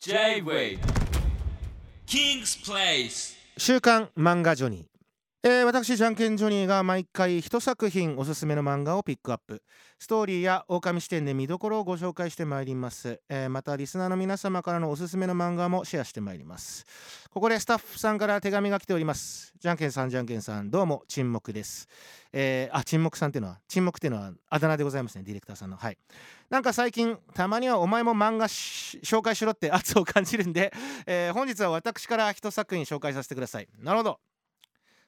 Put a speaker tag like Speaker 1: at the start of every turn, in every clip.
Speaker 1: J-Way King's Place
Speaker 2: 週刊漫画ジョニー、えー私じゃんけんジョニーが毎回一作品おすすめの漫画をピックアップ。ストーリーや狼視点で見どころをご紹介してまいります、えーまたリスナーの皆様からのおすすめの漫画もシェアしてまいります。ここでスタッフさんから手紙が来ております。じゃんけんさんじゃんけんさんどうも沈黙です。えーあ沈黙さんっていうのは沈黙っていうのはあだ名でございますねディレクターさんの。はい。なんか最近たまにはお前も漫画紹介しろって圧を感じるんで、えー本日は私から一作品紹介させてください。なるほど。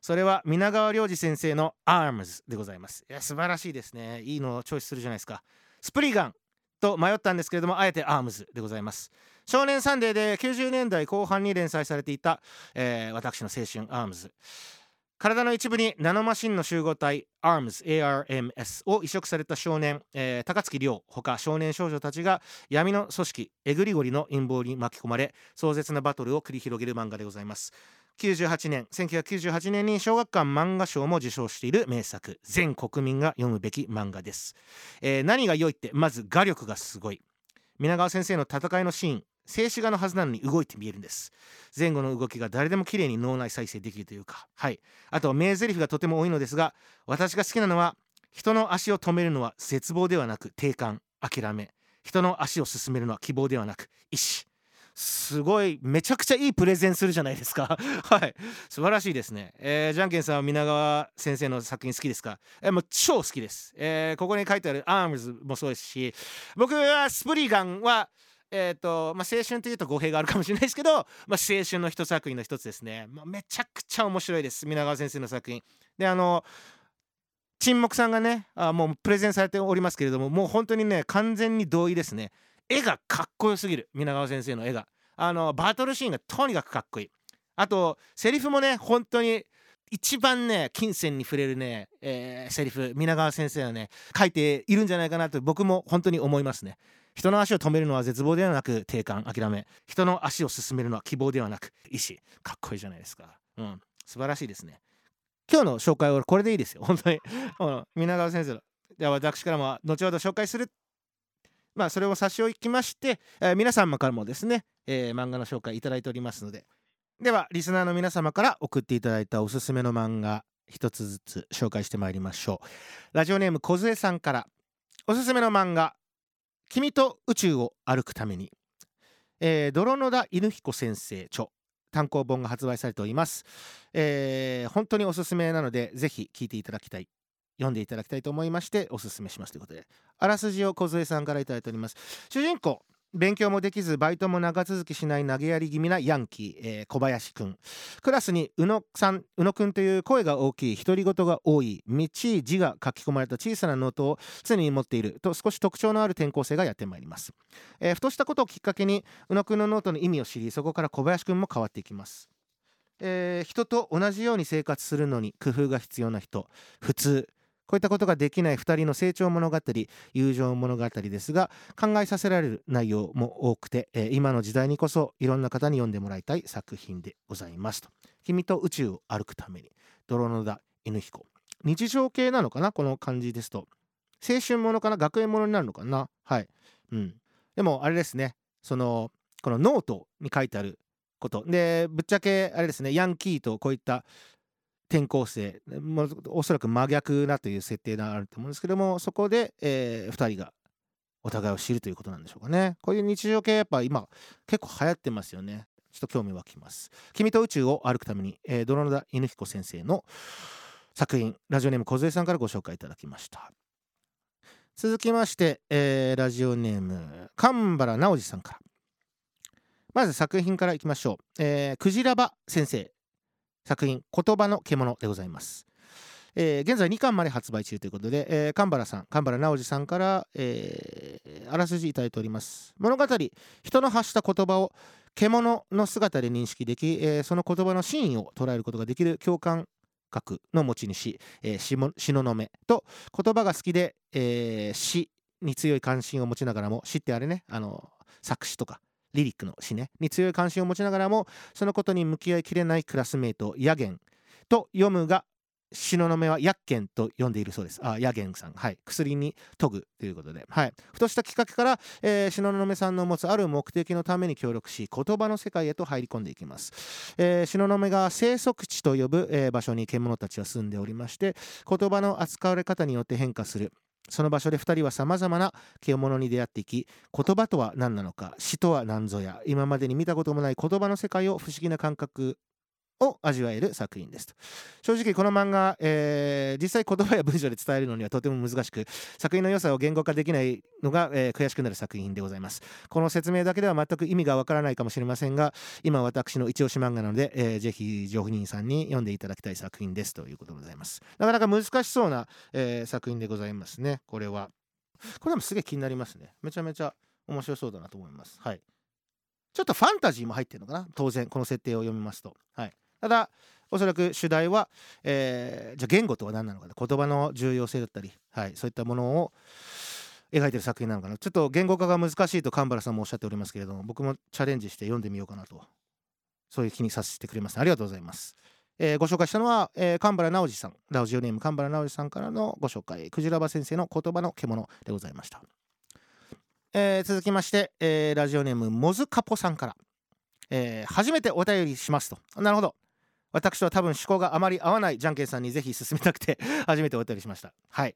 Speaker 2: それは皆川良二先生の「ARMS」でございます。いや素晴らしいですね。いいのをチョイスするじゃないですか。スプリガンと迷ったんですけれどもあえて ARMS でございます。少年サンデーで90年代後半に連載されていた、えー私の青春 ARMS 体の一部にナノマシンの集合体 ARMS, ARMS を移植された少年、えー高槻亮ほか少年少女たちが闇の組織エグリゴリの陰謀に巻き込まれ壮絶なバトルを繰り広げる漫画でございます。98年1998年に小学館漫画賞も受賞している名作全国民が読むべき漫画です、えー何が良いってまず画力がすごい。皆川先生の戦いのシーン静止画のはずなのに動いて見えるんです。前後の動きが誰でも綺麗に脳内再生できるというか。はい。あと名台詞がとても多いのですが私が好きなのは人の足を止めるのは絶望ではなく定感諦め。人の足を進めるのは希望ではなく意志。すごいめちゃくちゃいいプレゼンするじゃないですか。はい。素晴らしいですね、えー、じゃんけんさんは皆川先生の作品好きですか、えーもう超好きです、えーここに書いてある「アームズ」もそうですし僕はスプリガンはえーとまあ、青春というと語弊があるかもしれないですけど、まあ、青春の一作品の一つですね、まあ、めちゃくちゃ面白いです。皆川先生の作品。であの沈黙さんがねあもうプレゼンされておりますけれどももう本当にね完全に同意ですね。絵がかっこよすぎる。皆川先生の絵が。あのバトルシーンがとにかくかっこいい。あとセリフもね本当に一番ね金銭に触れるね、えーセリフ皆川先生はね書いているんじゃないかなと僕も本当に思いますね。人の足を止めるのは絶望ではなく定感諦め。人の足を進めるのは希望ではなく意志。かっこいいじゃないですか。うん。素晴らしいですね。今日の紹介はこれでいいですよ。本当に、うん、皆川先生のでは私からも後ほど紹介するまあそれを差し置きまして、えー皆様からもですね、えー漫画の紹介いただいておりますので。ではリスナーの皆様から送っていただいたおすすめの漫画一つずつ紹介してまいりましょう。ラジオネーム梢さんからおすすめの漫画「君と宇宙を歩くために」えー、泥野田犬彦先生著。単行本が発売されております、えー本当におすすめなのでぜひ聞いていただきたい。読んでいただきたいと思いましておすすめしますということで。あらすじを梢さんからいただいております。主人公勉強もできずバイトも長続きしない投げやり気味なヤンキー、えー小林くん。クラスに宇野さん宇野くんという声が大きい独り言が多いみっちい字が書き込まれた小さなノートを常に持っていると少し特徴のある転校生がやってまいります、えーふとしたことをきっかけに宇野くんのノートの意味を知りそこから小林くんも変わっていきます。えー人と同じように生活するのに工夫が必要な人。普通。こういったことができない2人の成長物語友情物語ですが考えさせられる内容も多くて、えー今の時代にこそいろんな方に読んでもらいたい作品でございますと「君と宇宙を歩くために」泥野田犬彦。日常系なのかな？この感じですと。青春ものかな？学園ものになるのかな？はい。うん。でもあれですね。そのこのノートに書いてあること。でぶっちゃけあれですね。ヤンキーとこういった転校生もおそらく真逆なという設定があると思うんですけどもそこで、え2人がお互いを知るということなんでしょうかね。こういう日常系やっぱ今結構流行ってますよね。ちょっと興味湧きます。君と宇宙を歩くために、えー、泥野田犬彦先生の作品ラジオネーム梢さんからご紹介いただきました。続きまして、えーラジオネーム神原直司さんから。まず作品からいきましょう、えー、クジラバ先生。作品「言葉の獣」でございます、えー現在2巻まで発売中ということで、えー、神原さん神原直司さんから、えーあらすじいただいております。物語人の発した言葉を獣の姿で認識でき、えーその言葉の真意を捉えることができる共感覚の持ち主、えー、しも東雲と言葉が好きで、えー詩に強い関心を持ちながらも詩ってあれねあの作詞とかリリックの詩ねに強い関心を持ちながらもそのことに向き合いきれないクラスメートヤゲンと読むが東雲は薬研と呼んでいるそうです。あ、薬研さん。はい。薬に研ぐということで。はい。ふとしたきっかけから、えー、東雲さんの持つある目的のために協力し、言葉の世界へと入り込んでいきます。えー、東雲が生息地と呼ぶ、えー、場所に獣たちは住んでおりまして、言葉の扱われ方によって変化する。その場所で2人はさまざまな獣に出会っていき言葉とは何なのか死とは何ぞや今までに見たこともない言葉の世界を不思議な感覚を味わえる作品ですと。正直この漫画、えー、実際言葉や文章で伝えるのにはとても難しく作品の良さを言語化できないのが、えー、悔しくなる作品でございます。この説明だけでは全く意味がわからないかもしれませんが今私の一押し漫画なので、えー、ぜひ上人さんに読んでいただきたい作品ですということでございます。なかなか難しそうな、えー、作品でございますねこれは。これもすげえ気になりますね。めちゃめちゃ面白そうだなと思います。はい。ちょっとファンタジーも入ってるのかな？当然この設定を読みますと。はい。ただおそらく主題は、えー、じゃあ言語とは何なのか言葉の重要性だったり、はい、そういったものを描いてる作品なのかな？ちょっと言語化が難しいと神原さんもおっしゃっておりますけれども僕もチャレンジして読んでみようかなとそういう気にさせてくれます、ありがとうございます、えー、ご紹介したのは、えー、神原直司さん。ラジオネーム神原直司さんからのご紹介。クジラバ先生の言葉の獣でございました、えー、続きまして、えー、ラジオネームモズカポさんから、えー、初めてお便りしますと。なるほど。私は多分思考があまり合わないじゃんけんさんにぜひ進めたくて 初めてお便りしました。はい。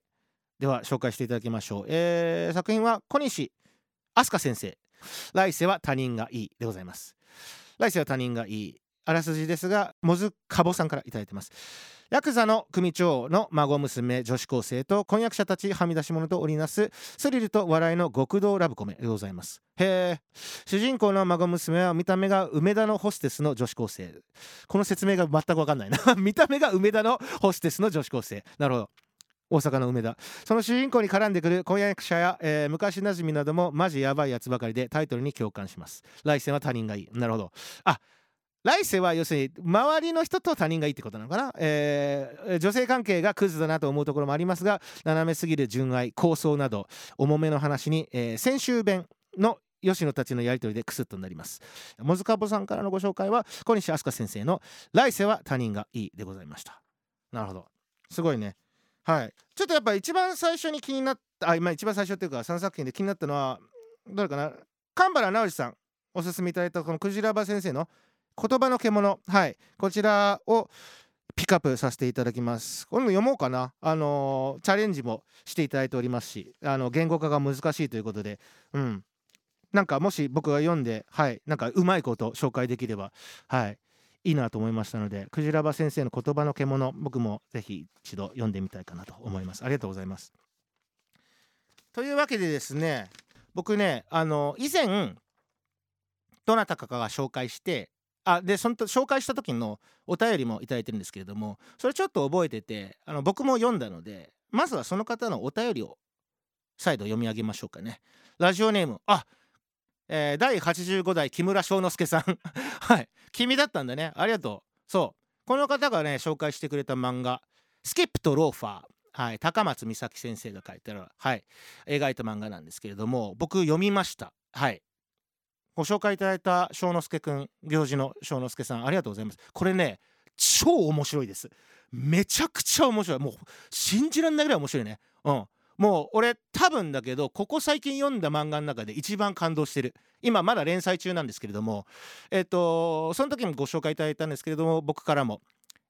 Speaker 2: では紹介していただきましょう、えー、作品は小西飛鳥先生。来世は他人がいいでございます。来世は他人がいい。あらすじですがモズカボさんから頂いてます。ヤクザの組長の孫娘女子高生と婚約者たちはみ出し者と織りなすスリルと笑いの極道ラブコメでございます。へえ主人公の孫娘は見た目が梅田のホステスの女子高生。この説明が全く分かんないな。見た目が梅田のホステスの女子高生。なるほど。大阪の梅田。その主人公に絡んでくる婚約者や、えー、昔なじみなどもマジやばいやつばかりでタイトルに共感します。来世は他人がいい。なるほど。あ来世は要するに周りの人と他人がいいってことなのかな、えー、女性関係がクズだなと思うところもありますが斜めすぎる純愛構想など重めの話に、えー、先週弁の吉野たちのやり取りでクスッとなります。もずかぼさんからのご紹介は小西飛鳥先生の「来世は他人がいい」でございました。なるほど。すごいね。はい。ちょっとやっぱ一番最初に気になったあ今一番最初っていうか3作品で気になったのはどれかな？神原直司さんおすすめいただいたこのクジラバ先生の言葉の獣。はい。こちらをピックアップさせていただきます。これも読もうかな。あのー、チャレンジもしていただいておりますしあの言語化が難しいということで。うん。なんかもし僕が読んではい。なんかうまいこと紹介できればはい。いいなと思いましたのでクジラバ先生の言葉の獣僕もぜひ一度読んでみたいかなと思います。ありがとうございます。というわけでですね僕ねあの以前どなたかが紹介してあでその紹介した時のお便りもいただいてるんですけれどもそれちょっと覚えててあの僕も読んだのでまずはその方のお便りを再度読み上げましょうかね。ラジオネームあえー、第85代木村翔之介さん。はい。君だったんだね。ありがとう。そう。この方がね紹介してくれた漫画「スキップとローファー」はい。高松美咲先生が書いてるはい。描いた漫画なんですけれども僕読みました。はい。ご紹介いただいた翔之介くん行事の翔之介さんありがとうございます。これね超面白いです。めちゃくちゃ面白い。もう信じらんないぐらい面白いね。うん。もう俺多分だけどここ最近読んだ漫画の中で一番感動してる。今まだ連載中なんですけれども。えっ、ー、とその時もご紹介いただいたんですけれども僕からも。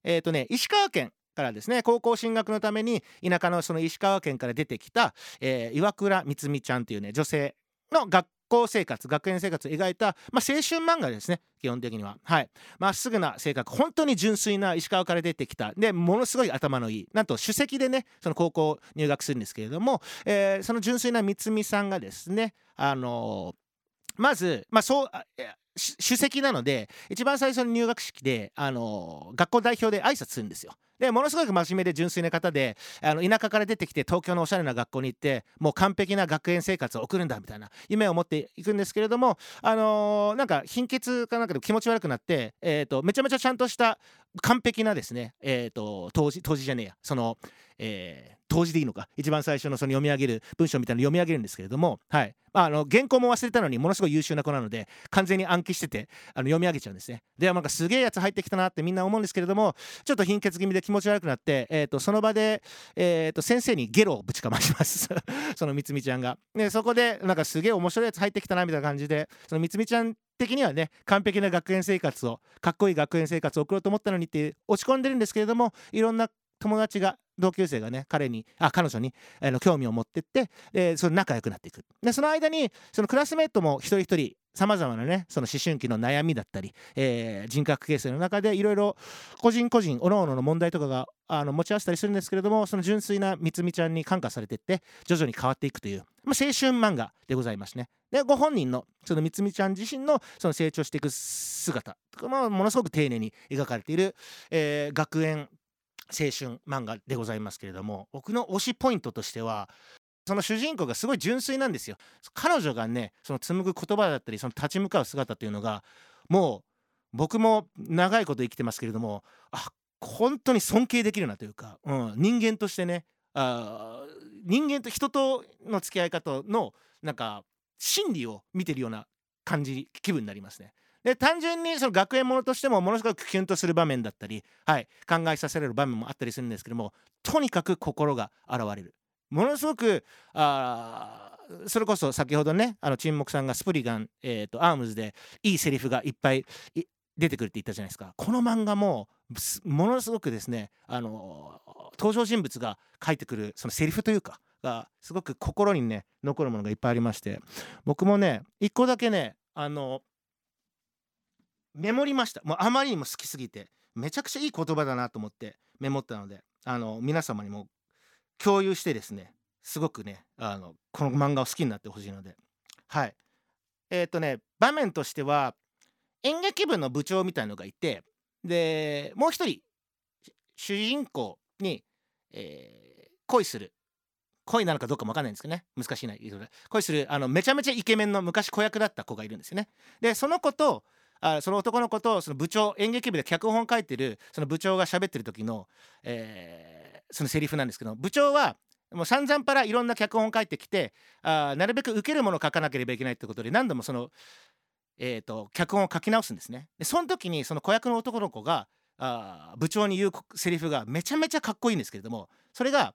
Speaker 2: えっ、ー、とね石川県からですね。高校進学のために田舎のその石川県から出てきた、えー、岩倉光美ちゃんっていうね女性の学校生活学園生活を描いた、まあ、青春漫画ですね基本的には。はい。まっすぐな性格本当に純粋な石川から出てきた。でものすごい頭のいい。なんと首席でねその高校入学するんですけれども、えー、その純粋な三美さんがですねあのー、まずまあそう首席なので一番最初の入学式で、あの学校代表で挨拶するんですよ。でものすごく真面目で純粋な方であの田舎から出てきて東京のおしゃれな学校に行ってもう完璧な学園生活を送るんだみたいな夢を持っていくんですけれども、あのー、なんか貧血かなんかで気持ち悪くなって、えーと、めちゃめちゃちゃんとした完璧なですね、えーと、当時当時じゃねえやその、えー同時でいいのか？一番最初のその読み上げる文章みたいなの読み上げるんですけれども、はい。まあ、あの原稿も忘れたのにものすごい優秀な子なので完全に暗記しててあの読み上げちゃうんですね。でなんかすげえやつ入ってきたなってみんな思うんですけれどもちょっと貧血気味で気持ち悪くなって、えー、とその場で、えー、と先生にゲロをぶちかまします。そのみつみちゃんが。でそこでなんかすげえ面白いやつ入ってきたなみたいな感じでそのみつみちゃん的にはね完璧な学園生活をかっこいい学園生活を送ろうと思ったのにって落ち込んでるんですけれどもいろんな友達が同級生がね彼にあ彼女にあの興味を持ってってでその仲良くなっていくでその間にそのクラスメートも一人一人さまざまなねその思春期の悩みだったり、えー人格形成の中でいろいろ個人個人各々の問題とかがあの持ち合わせたりするんですけれどもその純粋なみつみちゃんに感化されていって徐々に変わっていくという、まあ、青春漫画でございますね。でご本人のそのみつみちゃん自身のその成長していく姿とかもものすごく丁寧に描かれている、えー学園青春漫画でございますけれども僕の推しポイントとしてはその主人公がすごい純粋なんですよ。彼女がねその紡ぐ言葉だったりその立ち向かう姿っていうのがもう僕も長いこと生きてますけれどもあ本当に尊敬できるなというか、うん、人間としてねあ人間と人との付き合い方のなんか心理を見てるような感じ気分になりますね。で単純にその学園ものとしてもものすごくキュンとする場面だったり、はい、考えさせられる場面もあったりするんですけどもとにかく心が現れる。ものすごくあそれこそ先ほどねあの沈黙さんがスプリガン、えー、とアームズでいいセリフがいっぱい出てくるって言ったじゃないですか。この漫画もものすごくですねあの登場人物が書いてくるそのセリフというかがすごく心にね残るものがいっぱいありまして僕もね一個だけねあのメモりました。もうあまりにも好きすぎてめちゃくちゃいい言葉だなと思ってメモったのであの皆様にも共有してですねすごくねあのこの漫画を好きになってほしいので。はい。えっ、とね場面としては演劇部の部長みたいのがいてでもう一人主人公に、えー恋する恋なのかどうかもわかんないんですけどね。難しいな言い方で恋するあのめちゃめちゃイケメンの昔子役だった子がいるんですよね。でその子とあその男の子とその部長演劇部で脚本書いてるその部長が喋ってる時の、えーそのセリフなんですけど部長はもう散々パラいろんな脚本書いてきてあなるべく受けるものを書かなければいけないってことで何度もその、えー、と脚本を書き直すんですね。でその時にその子役の男の子があー部長に言うセリフがめちゃめちゃかっこいいんですけれどもそれが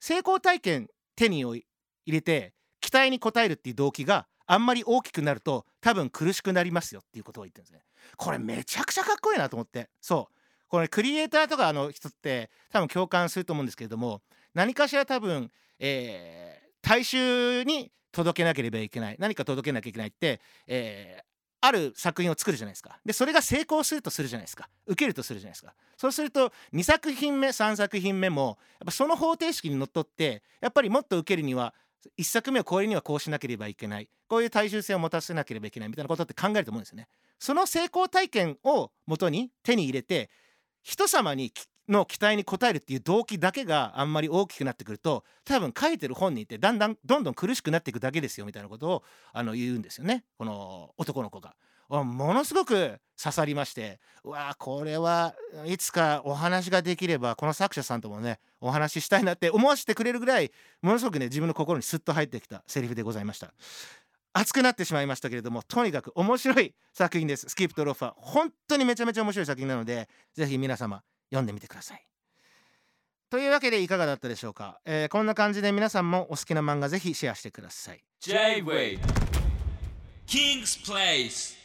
Speaker 2: 成功体験手に入れて期待に応えるっていう動機があんまり大きくなると多分苦しくなりますよっていうことを言ってるんですね。これめちゃくちゃかっこいいなと思って。そう。これクリエイターとかの人って多分共感すると思うんですけれども何かしら多分、えー大衆に届けなければいけない。何か届けなきゃいけないって、えーある作品を作るじゃないですか。でそれが成功するとするじゃないですか。受けるとするじゃないですか。そうすると2作品目3作品目もやっぱその方程式にのっとってやっぱりもっと受けるには1作目を超えるにはこうしなければいけないこういう大衆性を持たせなければいけないみたいなことって考えると思うんですよね。その成功体験をもとに手に入れて人様にの期待に応えるっていう動機だけがあんまり大きくなってくると多分書いてる本人ってだんだんどんどん苦しくなっていくだけですよみたいなことをあの言うんですよねこの男の子が。ものすごく刺さりましてうわこれはいつかお話ができればこの作者さんともねお話ししたいなって思わせてくれるぐらいものすごくね自分の心にスッと入ってきたセリフでございました。熱くなってしまいましたけれどもとにかく面白い作品です。スキップとロッファー。本当にめちゃめちゃ面白い作品なのでぜひ皆様読んでみてください。というわけでいかがだったでしょうか、えーこんな感じで皆さんもお好きな漫画ぜひシェアしてください。
Speaker 1: J-Wave King's Place